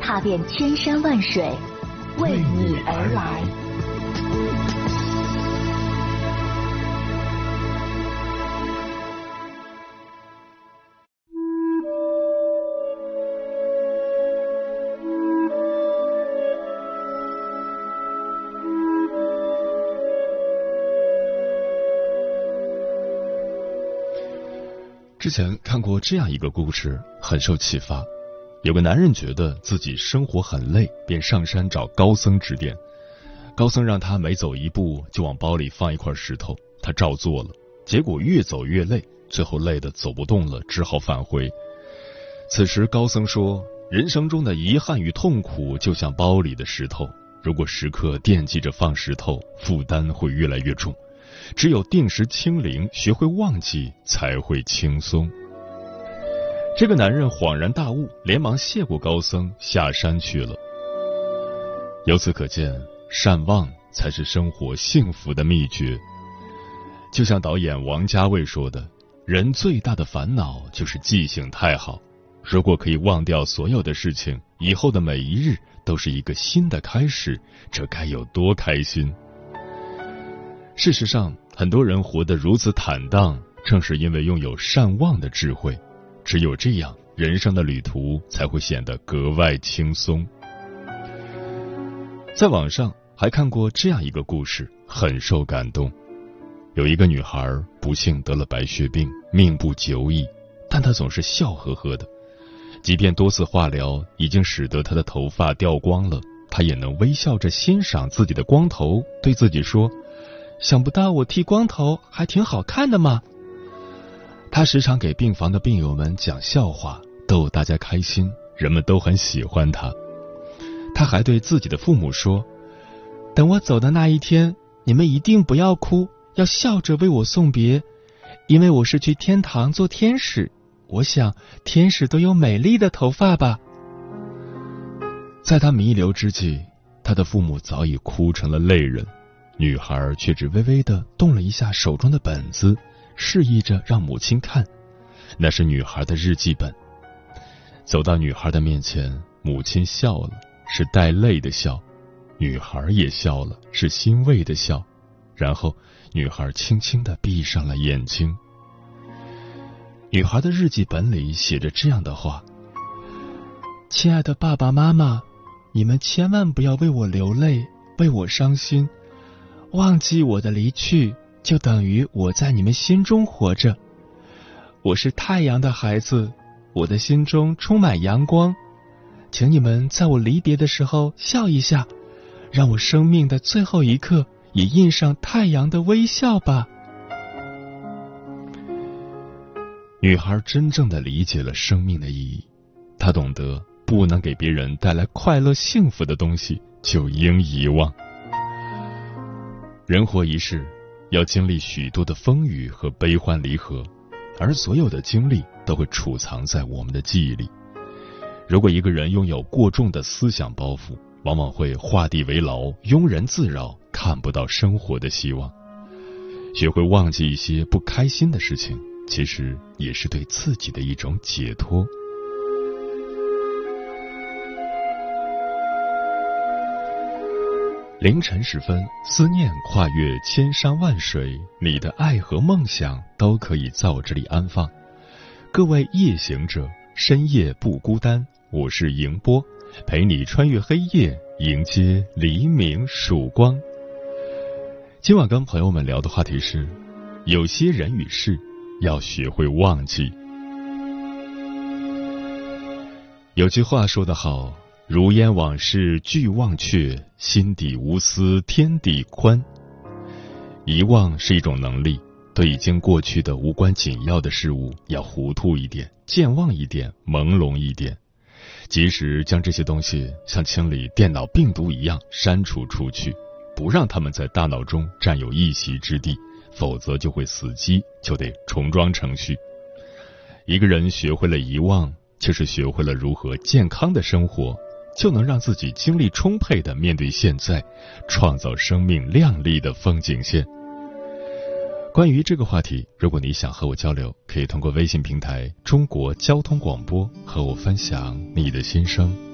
踏遍千山万水，为你而来。之前看过这样一个故事，很受启发。有个男人觉得自己生活很累，便上山找高僧指点。高僧让他每走一步就往包里放一块石头，他照做了。结果越走越累，最后累得走不动了，只好返回。此时高僧说：“人生中的遗憾与痛苦就像包里的石头，如果时刻惦记着放石头，负担会越来越重。”只有定时清零，学会忘记，才会轻松。这个男人恍然大悟，连忙谢过高僧，下山去了。由此可见，善忘才是生活幸福的秘诀。就像导演王家卫说的：“人最大的烦恼就是记性太好。如果可以忘掉所有的事情，以后的每一日都是一个新的开始，这该有多开心！”事实上，很多人活得如此坦荡，正是因为拥有善忘的智慧。只有这样，人生的旅途才会显得格外轻松。在网上还看过这样一个故事，很受感动。有一个女孩不幸得了白血病，命不久矣，但她总是笑呵呵的。即便多次化疗已经使得她的头发掉光了，她也能微笑着欣赏自己的光头，对自己说。想不到我剃光头还挺好看的嘛！他时常给病房的病友们讲笑话，逗大家开心，人们都很喜欢他。他还对自己的父母说：“等我走的那一天，你们一定不要哭，要笑着为我送别，因为我是去天堂做天使。我想天使都有美丽的头发吧。”在他弥留之际，他的父母早已哭成了泪人。女孩却只微微的动了一下手中的本子，示意着让母亲看。那是女孩的日记本。走到女孩的面前，母亲笑了，是带泪的笑；女孩也笑了，是欣慰的笑。然后，女孩轻轻的闭上了眼睛。女孩的日记本里写着这样的话：“亲爱的爸爸妈妈，你们千万不要为我流泪，为我伤心。”忘记我的离去，就等于我在你们心中活着。我是太阳的孩子，我的心中充满阳光。请你们在我离别的时候笑一下，让我生命的最后一刻也印上太阳的微笑吧。女孩真正的理解了生命的意义，她懂得不能给别人带来快乐幸福的东西，就应遗忘。人活一世，要经历许多的风雨和悲欢离合，而所有的经历都会储藏在我们的记忆里。如果一个人拥有过重的思想包袱，往往会画地为牢，庸人自扰，看不到生活的希望。学会忘记一些不开心的事情，其实也是对自己的一种解脱。凌晨时分，思念跨越千山万水，你的爱和梦想都可以在我这里安放。各位夜行者，深夜不孤单，我是迎波，陪你穿越黑夜，迎接黎明曙光。今晚跟朋友们聊的话题是：有些人与事要学会忘记。有句话说得好。如烟往事俱忘却，心底无私天地宽。遗忘是一种能力，对已经过去的无关紧要的事物，要糊涂一点，健忘一点，朦胧一点。及时将这些东西像清理电脑病毒一样删除出去，不让他们在大脑中占有一席之地，否则就会死机，就得重装程序。一个人学会了遗忘，就是学会了如何健康的生活，就能让自己精力充沛的面对现在，创造生命亮丽的风景线。关于这个话题，如果你想和我交流，可以通过微信平台“中国交通广播”和我分享你的心声。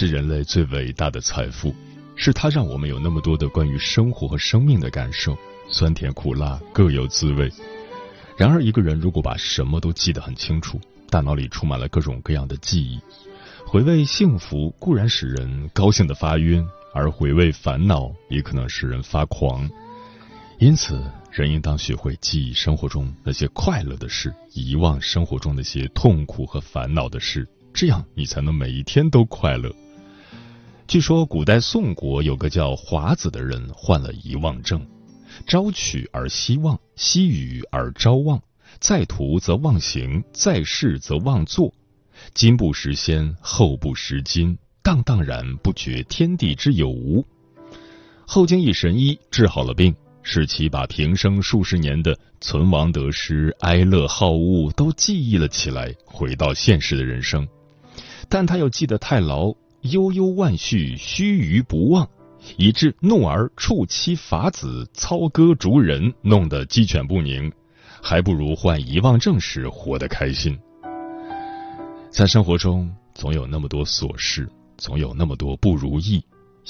是人类最伟大的财富，是它让我们有那么多的关于生活和生命的感受，酸甜苦辣各有滋味。然而，一个人如果把什么都记得很清楚，大脑里充满了各种各样的记忆，回味幸福固然使人高兴的发晕，而回味烦恼也可能使人发狂。因此，人应当学会记忆生活中那些快乐的事，遗忘生活中那些痛苦和烦恼的事，这样你才能每一天都快乐。据说，古代宋国有个叫华子的人患了遗忘症，朝取而夕忘，夕语而朝忘，在途则忘形，在世则忘作，今不识先，后不识今，荡荡然不觉天地之有无。后经一神医治好了病，使其把平生数十年的存亡得失、哀乐好恶都记忆了起来，回到现实的人生。但他又记得太牢，悠悠万绪，须臾不忘，以致怒而触妻伐子，操戈逐人，弄得鸡犬不宁，还不如患遗忘症时活得开心。在生活中，总有那么多琐事，总有那么多不如意，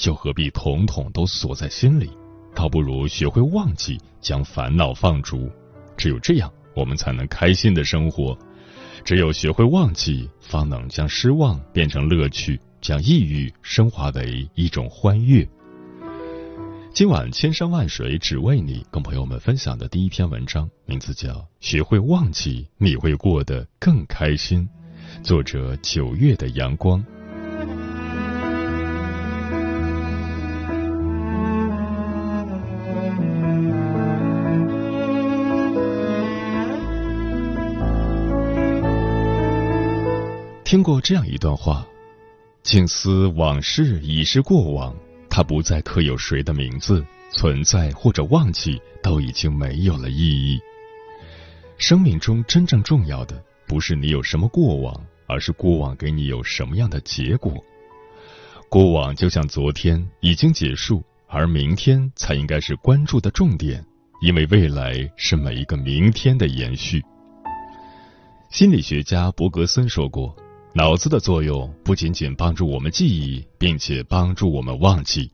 又何必统统都锁在心里？倒不如学会忘记，将烦恼放逐。只有这样，我们才能开心的生活。只有学会忘记，方能将失望变成乐趣，将抑郁升华为一种欢悦。今晚千山万水只为你，跟朋友们分享的第一篇文章，名字叫《学会忘记，你会过得更开心》，作者九月的阳光。听过这样一段话：静思往事已是过往，它不再刻有谁的名字，存在或者忘记都已经没有了意义。生命中真正重要的，不是你有什么过往，而是过往给你有什么样的结果。过往就像昨天已经结束，而明天才应该是关注的重点，因为未来是每一个明天的延续。心理学家伯格森说过。脑子的作用不仅仅帮助我们记忆，并且帮助我们忘记。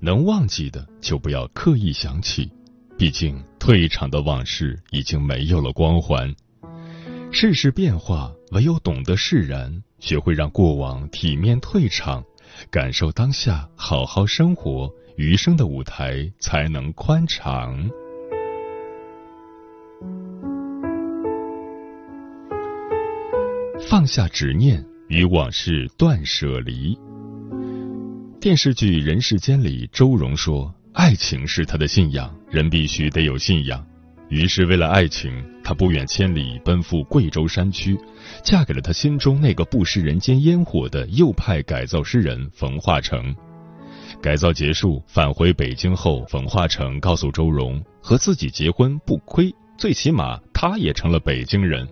能忘记的就不要刻意想起，毕竟退场的往事已经没有了光环。世事变化，唯有懂得释然，学会让过往体面退场，感受当下，好好生活，余生的舞台才能宽敞。放下执念，与往事断舍离。电视剧《人世间》里，周蓉说：“爱情是她的信仰，人必须得有信仰。”于是，为了爱情，她不远千里奔赴贵州山区，嫁给了她心中那个不食人间烟火的右派改造诗人冯化成。改造结束，返回北京后，冯化成告诉周蓉：“和自己结婚不亏，最起码他也成了北京人。”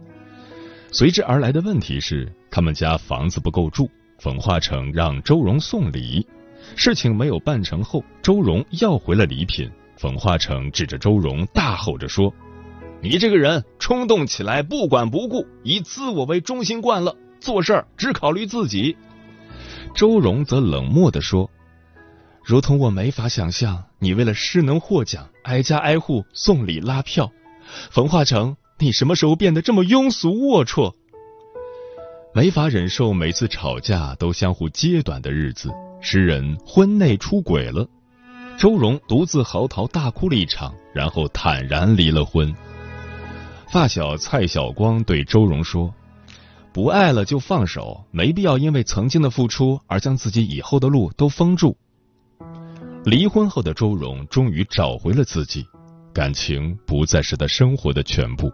随之而来的问题是，他们家房子不够住，冯化成让周荣送礼，事情没有办成后，周荣要回了礼品，冯化成指着周荣大吼着说：“你这个人冲动起来不管不顾，以自我为中心惯了，做事儿只考虑自己。”周荣则冷漠的说：“如同我没法想象你为了诗能获奖，挨家挨户送礼拉票，冯化成。”你什么时候变得这么庸俗龌龊？没法忍受每次吵架都相互揭短的日子，诗人婚内出轨了，周荣独自嚎啕大哭了一场，然后坦然离了婚。发小蔡晓光对周荣说：“不爱了就放手，没必要因为曾经的付出而将自己以后的路都封住。”离婚后的周荣终于找回了自己，感情不再是他生活的全部。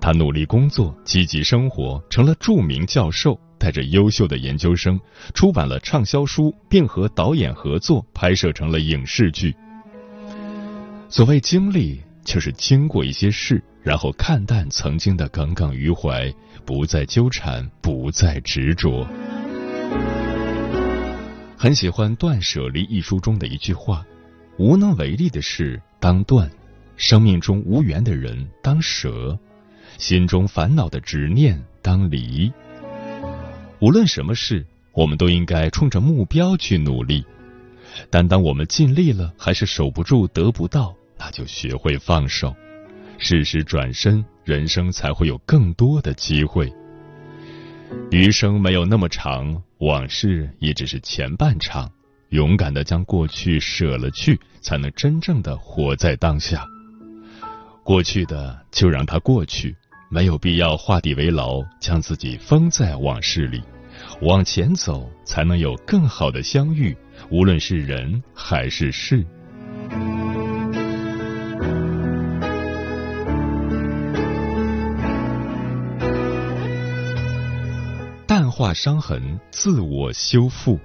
他努力工作，积极生活，成了著名教授，带着优秀的研究生，出版了畅销书，并和导演合作拍摄成了影视剧。所谓经历，就是经过一些事，然后看淡曾经的耿耿于怀，不再纠缠，不再执着。很喜欢《断舍离》一书中的一句话：“无能为力的事当断，生命中无缘的人当舍。”心中烦恼的执念当离。无论什么事，我们都应该冲着目标去努力。但当我们尽力了，还是守不住、得不到，那就学会放手。适时转身，人生才会有更多的机会。余生没有那么长，往事也只是前半场。勇敢的将过去舍了去，才能真正的活在当下。过去的就让它过去。没有必要画地为牢，将自己封在往事里，往前走才能有更好的相遇，无论是人还是事。淡化伤痕，自我修复。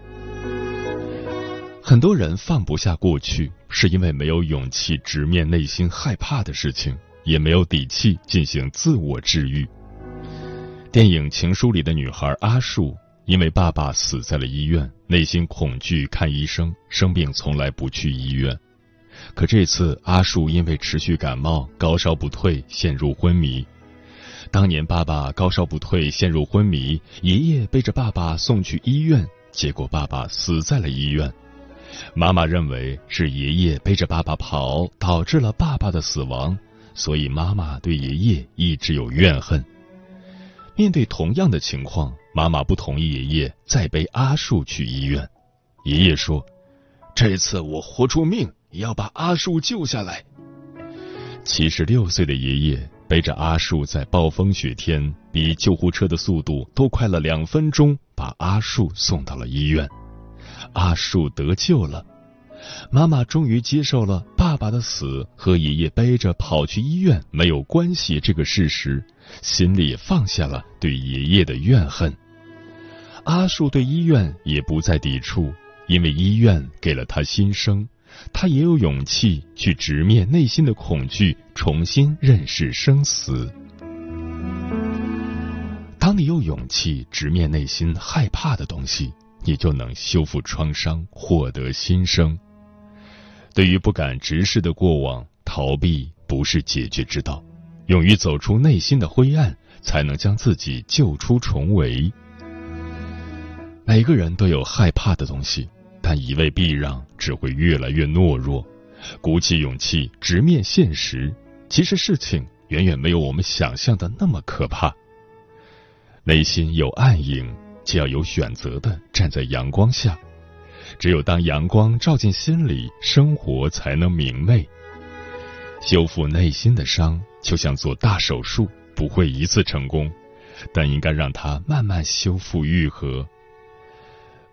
很多人放不下过去，是因为没有勇气直面内心害怕的事情。也没有底气进行自我治愈。电影《情书》里的女孩阿树，因为爸爸死在了医院，内心恐惧看医生，生病从来不去医院。可这次阿树因为持续感冒，高烧不退，陷入昏迷。当年爸爸高烧不退，陷入昏迷，爷爷背着爸爸送去医院，结果爸爸死在了医院。妈妈认为是爷爷背着爸爸跑，导致了爸爸的死亡，所以妈妈对爷爷一直有怨恨。面对同样的情况，妈妈不同意爷爷再背阿树去医院。爷爷说：“这次我豁出命，也要把阿树救下来。”七十六岁的爷爷。背着阿树在暴风雪天，比救护车的速度都快了两分钟，把阿树送到了医院。阿树得救了，妈妈终于接受了爸爸的死和爷爷背着跑去医院没有关系这个事实，心里放下了对爷爷的怨恨。阿树对医院也不再抵触，因为医院给了他新生。他也有勇气去直面内心的恐惧，重新认识生死。当你有勇气直面内心害怕的东西，你就能修复创伤，获得新生。对于不敢直视的过往，逃避不是解决之道。勇于走出内心的灰暗，才能将自己救出重围。每个人都有害怕的东西。但一味避让只会越来越懦弱，鼓起勇气直面现实。其实事情远远没有我们想象的那么可怕。内心有暗影，就要有选择的站在阳光下。只有当阳光照进心里，生活才能明媚。修复内心的伤，就像做大手术，不会一次成功，但应该让它慢慢修复愈合。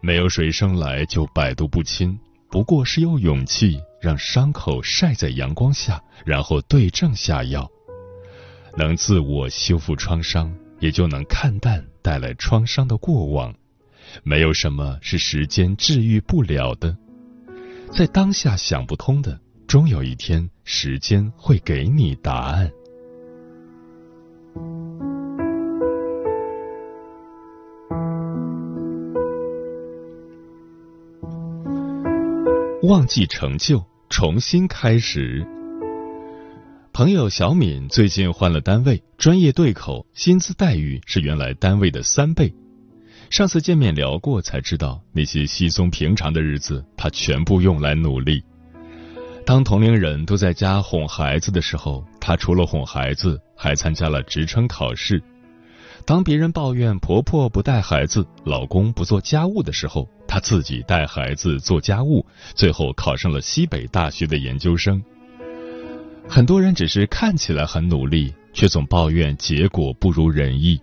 没有谁生来就百毒不侵，不过是有勇气让伤口晒在阳光下，然后对症下药，能自我修复创伤，也就能看淡带来创伤的过往。没有什么是时间治愈不了的，在当下想不通的，终有一天时间会给你答案。忘记成就，重新开始。朋友小敏最近换了单位，专业对口，薪资待遇是原来单位的三倍。上次见面聊过，才知道那些稀松平常的日子，他全部用来努力。当同龄人都在家哄孩子的时候，他除了哄孩子，还参加了职称考试。当别人抱怨婆婆不带孩子、老公不做家务的时候，她自己带孩子做家务，最后考上了西北大学的研究生。很多人只是看起来很努力，却总抱怨结果不如人意；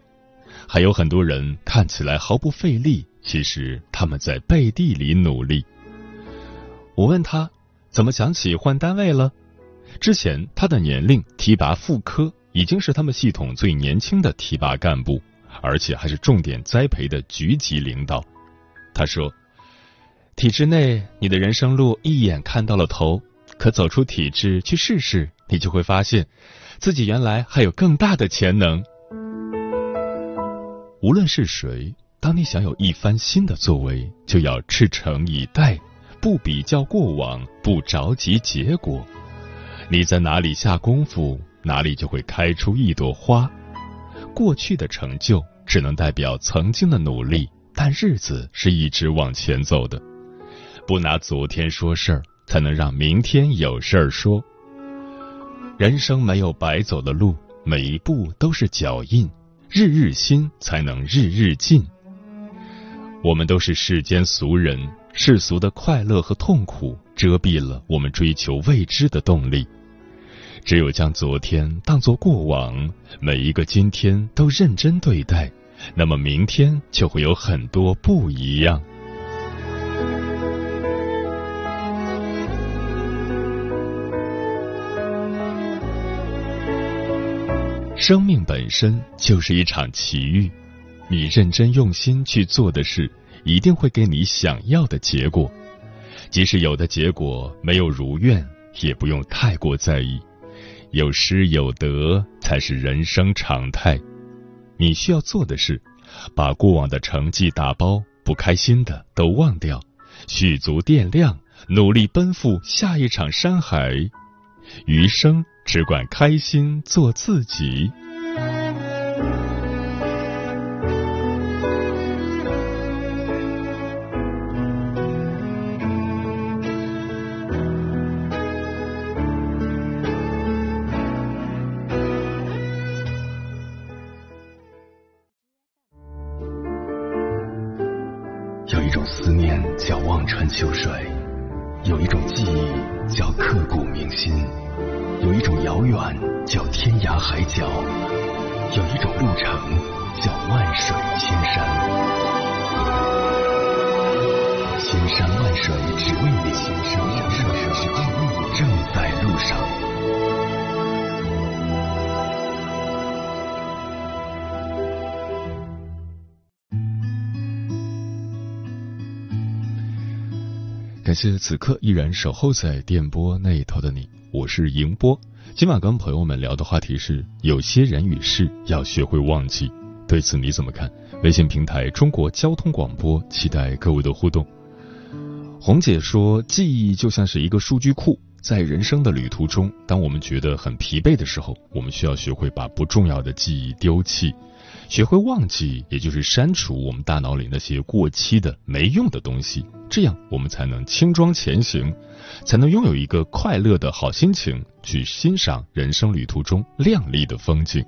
还有很多人看起来毫不费力，其实他们在背地里努力。我问他怎么想起换单位了？之前他的年龄提拔副科。已经是他们系统最年轻的提拔干部，而且还是重点栽培的局级领导。他说：“体制内，你的人生路一眼看到了头，可走出体制去试试，你就会发现自己原来还有更大的潜能。无论是谁，当你想有一番新的作为，就要赤诚以待，不比较过往，不着急结果。你在哪里下功夫？”哪里就会开出一朵花。过去的成就只能代表曾经的努力，但日子是一直往前走的。不拿昨天说事儿，才能让明天有事儿说。人生没有白走的路，每一步都是脚印。日日新，才能日日进。我们都是世间俗人，世俗的快乐和痛苦遮蔽了我们追求未知的动力。只有将昨天当作过往，每一个今天都认真对待，那么明天就会有很多不一样。生命本身就是一场奇遇，你认真用心去做的事，一定会给你想要的结果。即使有的结果没有如愿，也不用太过在意。有失有得才是人生常态。你需要做的是，把过往的成绩打包，不开心的都忘掉，蓄足电量，努力奔赴下一场山海。余生只管开心做自己。有一种思念叫望穿秋水有一种记忆叫刻骨铭心。有一种遥远叫天涯海角，有一种路程叫万水千山。千山万水只为你，千山万水只为你，正在路上。感谢此刻依然守候在电波那一头的你，我是迎波。今晚跟朋友们聊的话题是：有些人与事要学会忘记。对此你怎么看？微信平台中国交通广播，期待各位的互动。红姐说，记忆就像是一个数据库，在人生的旅途中，当我们觉得很疲惫的时候，我们需要学会把不重要的记忆丢弃。学会忘记，也就是删除我们大脑里那些过期的、没用的东西，这样我们才能轻装前行，才能拥有一个快乐的好心情，去欣赏人生旅途中亮丽的风景。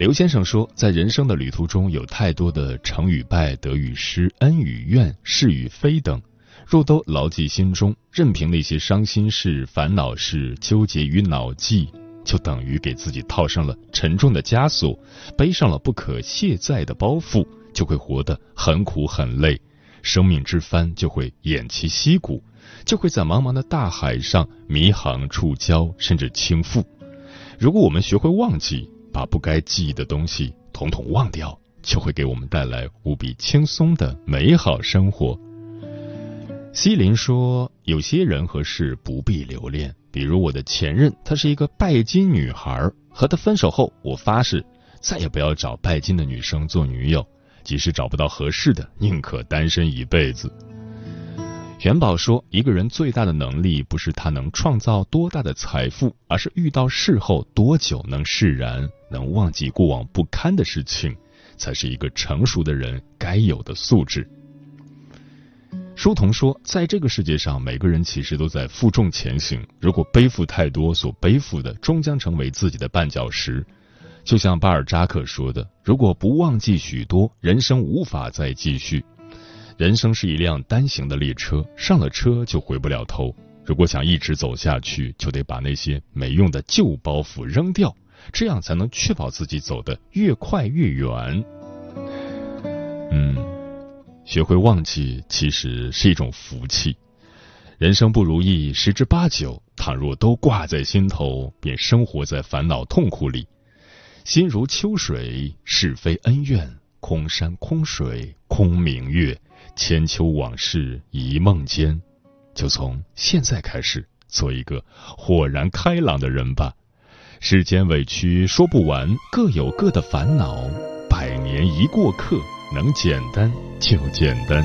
刘先生说，在人生的旅途中，有太多的成与败、得与失、恩与怨、是与非等，若都牢记心中，任凭那些伤心事、烦恼事纠结于脑际。就等于给自己套上了沉重的枷锁，背上了不可卸载的包袱，就会活得很苦很累，生命之帆就会偃旗息鼓，就会在茫茫的大海上迷航触礁，甚至倾覆。如果我们学会忘记，把不该记忆的东西统统忘掉，就会给我们带来无比轻松的美好生活。西林说：“有些人和事不必留恋。”比如我的前任，她是一个拜金女孩，和她分手后，我发誓再也不要找拜金的女生做女友，即使找不到合适的，宁可单身一辈子。元宝说，一个人最大的能力不是他能创造多大的财富，而是遇到事后多久能释然，能忘记过往不堪的事情，才是一个成熟的人该有的素质。书童说，在这个世界上，每个人其实都在负重前行。如果背负太多，所背负的终将成为自己的绊脚石。就像巴尔扎克说的：“如果不忘记许多，人生无法再继续。人生是一辆单行的列车，上了车就回不了头。如果想一直走下去，就得把那些没用的旧包袱扔掉，这样才能确保自己走得越快越远。”嗯。学会忘记，其实是一种福气。人生不如意十之八九，倘若都挂在心头，便生活在烦恼痛苦里。心如秋水，是非恩怨，空山空水空明月，千秋往事一梦间。就从现在开始，做一个豁然开朗的人吧。世间委屈说不完，各有各的烦恼，百年一过客。能简单就简单。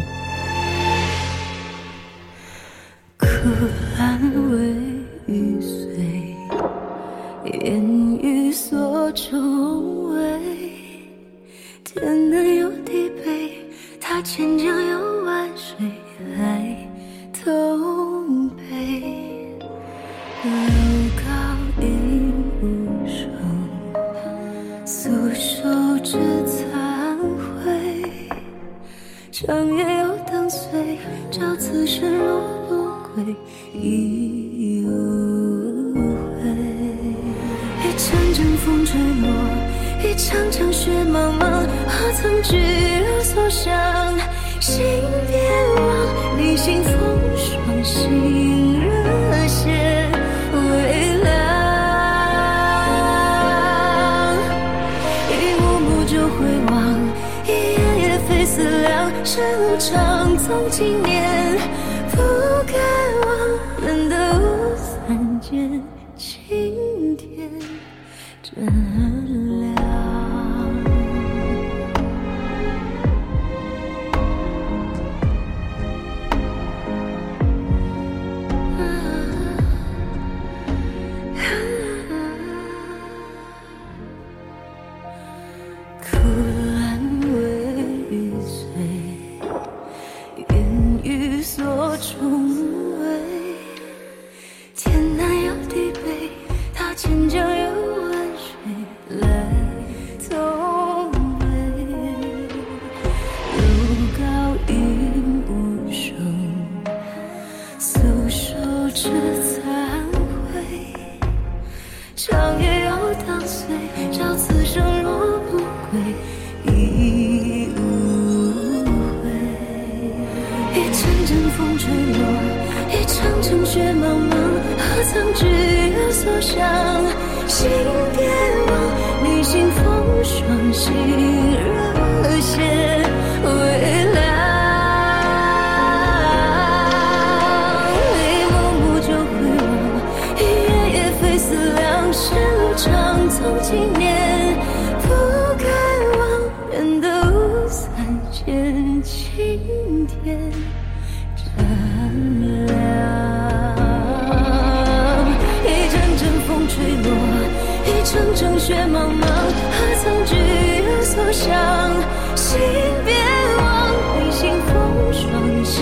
可爱忘，离心风霜，心热血微凉。一幕幕旧回望，一夜夜非思量。世路长，从今年雪茫茫，何曾知有所想？心别忘，背心风霜起。